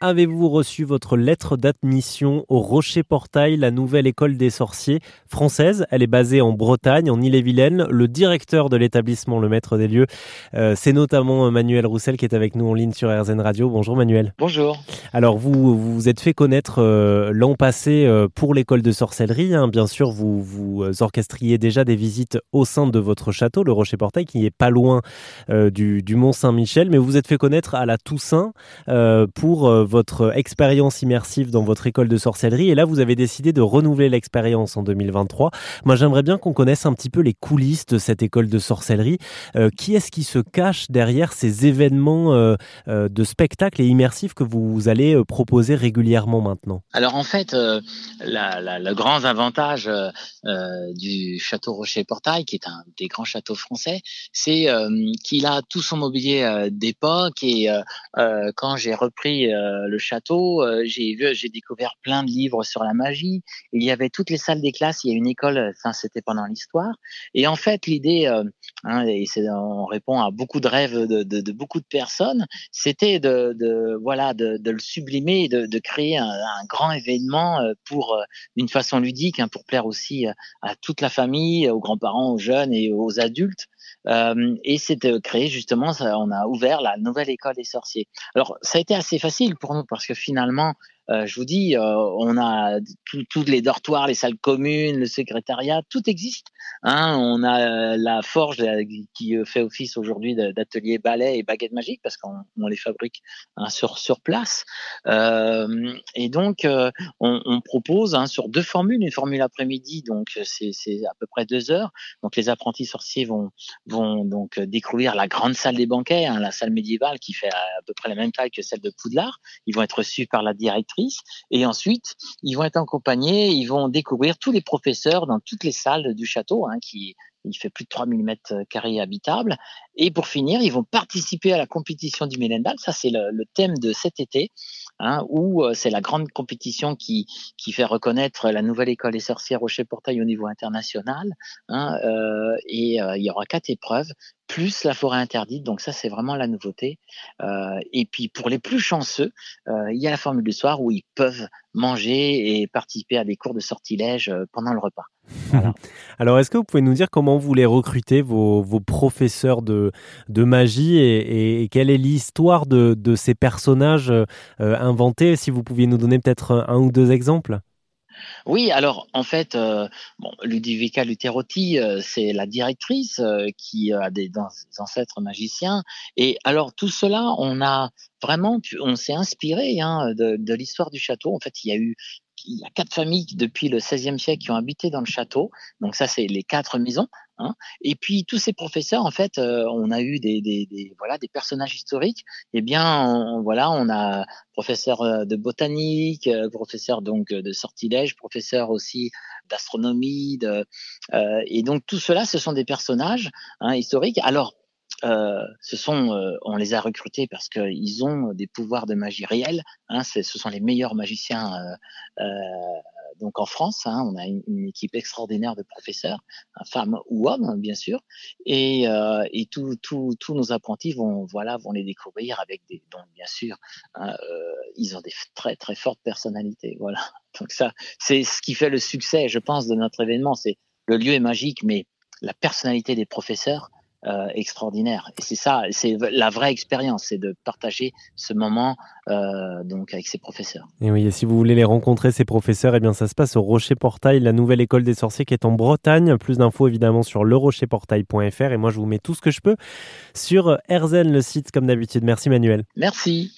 Avez-vous reçu votre lettre d'admission au Rocher Portail, la nouvelle école des sorciers française? Elle est basée en Bretagne, en Ille-et-Vilaine. Le directeur de l'établissement, le maître des lieux, euh, c'est notamment Manuel Roussel qui est avec nous en ligne sur RZN Radio. Bonjour Manuel. Bonjour. Alors vous vous êtes fait connaître euh, l'an passé euh, pour l'école de sorcellerie. Hein. Bien sûr, vous vous orchestriez déjà des visites au sein de votre château, le Rocher Portail, qui est pas loin du, du Mont Saint-Michel. Mais vous vous êtes fait connaître à la Toussaint pour votre expérience immersive dans votre école de sorcellerie. Et là, vous avez décidé de renouveler l'expérience en 2023. Moi, j'aimerais bien qu'on connaisse un petit peu les coulisses de cette école de sorcellerie. Euh, qui est-ce qui se cache derrière ces événements euh, euh, de spectacle et immersifs que vous allez proposer régulièrement maintenant? Alors en fait, le grand avantage du château Rocher-Portail, qui est un des grands châteaux français, c'est qu'il a tout son mobilier d'époque. Et quand j'ai repris le château, euh, j'ai vu, j'ai découvert plein de livres sur la magie. Il y avait toutes les salles des classes. Il y a une école, enfin c'était pendant l'histoire. Et en fait, l'idée, euh, hein, et on répond à beaucoup de rêves de, beaucoup de personnes, c'était de, voilà de, le sublimer, de, de créer un, un, grand événement pour d'une façon ludique, hein, pour plaire aussi à toute la famille, aux grands-parents, aux jeunes et aux adultes. Euh, et c'est de créer justement, on a ouvert la nouvelle école des sorciers. Alors ça a été assez facile pour nous parce que finalement, euh, je vous dis, euh, on a tous les dortoirs, les salles communes, le secrétariat, tout existe. Hein, on a euh, la forge qui fait office aujourd'hui d'atelier ballet et baguette magique parce qu'on les fabrique hein, sur place. et donc, on, propose hein, sur deux formules, une formule après-midi, donc c'est à peu près deux heures. Donc les apprentis sorciers vont donc découvrir la grande salle des banquets, la salle médiévale qui fait à peu près la même taille que celle de Poudlard. Ils vont être reçus par la directrice et ensuite, ils vont être accompagnés, ils vont découvrir tous les professeurs dans toutes les salles du château, hein, qui il fait plus de 3000 mètres carrés habitables. Et pour finir, ils vont participer à la compétition du Mélendal. Ça, c'est le, thème de cet été, hein, où euh, c'est la grande compétition qui, fait reconnaître la nouvelle école des sorcières Rocher Portail au niveau international. Hein, euh, et euh, il y aura quatre épreuves plus la forêt interdite. Donc ça, c'est vraiment la nouveauté. Euh, et puis pour les plus chanceux, euh, il y a la formule du soir où ils peuvent manger et participer à des cours de sortilège euh, pendant le repas. Alors, est-ce que vous pouvez nous dire comment vous les recrutez, vos, vos professeurs de, de magie, et, et, quelle est l'histoire de, de, ces personnages inventés? Si vous pouviez nous donner peut-être un ou deux exemples oui, alors en fait, euh, bon, Ludovica Luterotti, euh, c'est la directrice euh, qui a des, ancêtres magiciens. Et alors tout cela, on a vraiment, on s'est inspiré hein, de, de l'histoire du château. En fait, il y a eu il y a quatre familles depuis le XVIe siècle qui ont habité dans le château. Donc ça, c'est les quatre maisons. Hein. Et puis tous ces professeurs, en fait, euh, on a eu des, des, des, voilà des personnages historiques. Eh bien, voilà, on a professeur euh, de botanique, euh, professeur donc de sortilège, professeur aussi d'astronomie. Euh, et donc tout cela, ce sont des personnages hein, historiques. Alors euh, ce sont, euh, on les a recrutés parce qu'ils ont des pouvoirs de magie réels. Hein, ce sont les meilleurs magiciens euh, donc en France. Hein, on a une, équipe extraordinaire de professeurs, femmes ou hommes bien sûr, et, et tous nos apprentis vont voilà vont les découvrir avec des donc bien sûr hein, ils ont des très très fortes personnalités. Voilà. Donc ça c'est ce qui fait le succès, je pense, de notre événement. C'est le lieu est magique, mais la personnalité des professeurs euh, extraordinaire. Et c'est ça, c'est la vraie expérience, c'est de partager ce moment euh, donc avec ses professeurs. Et oui, et si vous voulez les rencontrer, ces professeurs, eh bien ça se passe au Rocher Portail, la nouvelle école des sorciers qui est en Bretagne. Plus d'infos évidemment sur lerocherportail.fr. Et moi, je vous mets tout ce que je peux sur Erzen, le site comme d'habitude. Merci Manuel. Merci.